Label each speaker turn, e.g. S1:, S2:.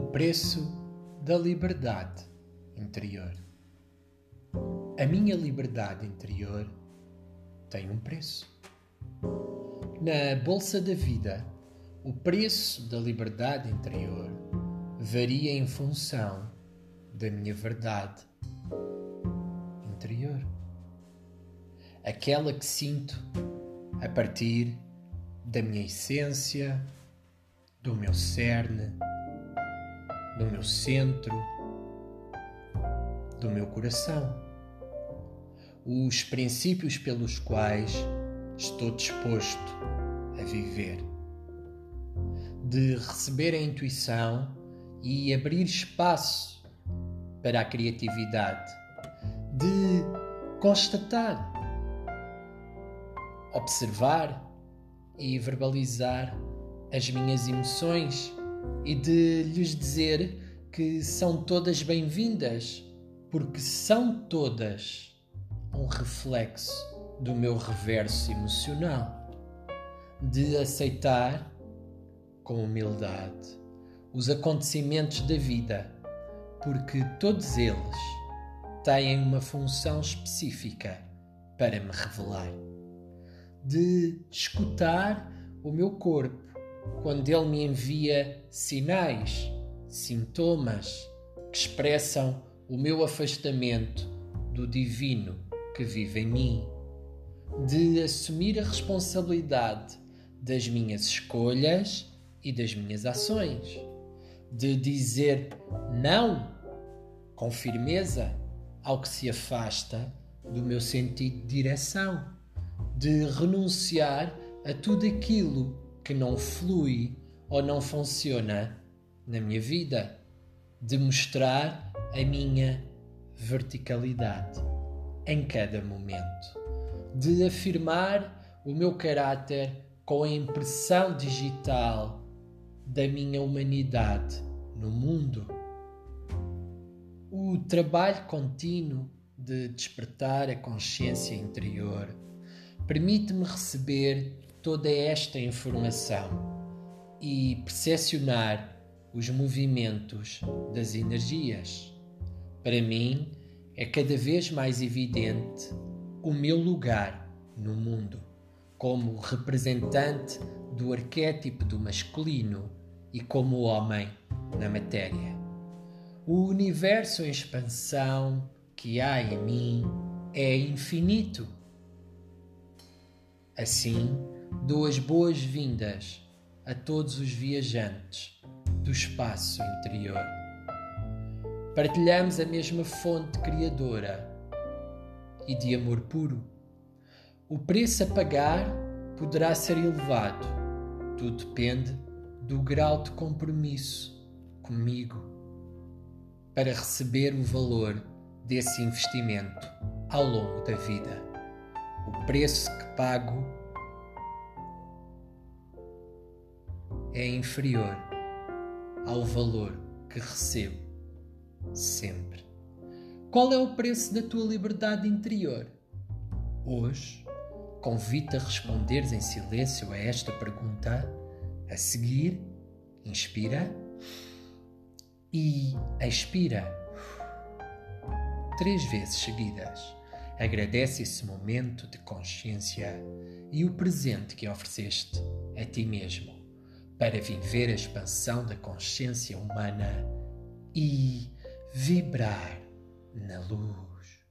S1: preço da liberdade interior. A minha liberdade interior tem um preço. Na bolsa da vida, o preço da liberdade interior varia em função da minha verdade interior. Aquela que sinto a partir da minha essência, do meu cerne, do meu centro, do meu coração. Os princípios pelos quais estou disposto a viver. De receber a intuição e abrir espaço para a criatividade. De constatar, observar e verbalizar as minhas emoções e de lhes dizer que são todas bem-vindas, porque são todas um reflexo do meu reverso emocional, de aceitar com humildade os acontecimentos da vida, porque todos eles têm uma função específica para me revelar, de escutar o meu corpo quando ele me envia sinais, sintomas que expressam o meu afastamento do divino que vive em mim, de assumir a responsabilidade das minhas escolhas e das minhas ações, de dizer não com firmeza ao que se afasta do meu sentido de direção, de renunciar a tudo aquilo que não flui ou não funciona na minha vida, de mostrar a minha verticalidade em cada momento, de afirmar o meu caráter com a impressão digital da minha humanidade no mundo. O trabalho contínuo de despertar a consciência interior permite-me receber toda esta informação e percepcionar os movimentos das energias. Para mim, é cada vez mais evidente o meu lugar no mundo como representante do arquétipo do masculino e como homem na matéria. O universo em expansão que há em mim é infinito. Assim, dou as boas-vindas a todos os viajantes do espaço interior. Partilhamos a mesma fonte criadora e de amor puro. O preço a pagar poderá ser elevado, tudo depende do grau de compromisso comigo para receber o valor desse investimento ao longo da vida. O preço que pago é inferior ao valor que recebo sempre. Qual é o preço da tua liberdade interior? Hoje, convido-te a responderes em silêncio a esta pergunta. A seguir, inspira e expira três vezes seguidas. Agradece esse momento de consciência e o presente que ofereceste a ti mesmo para viver a expansão da consciência humana e vibrar na luz.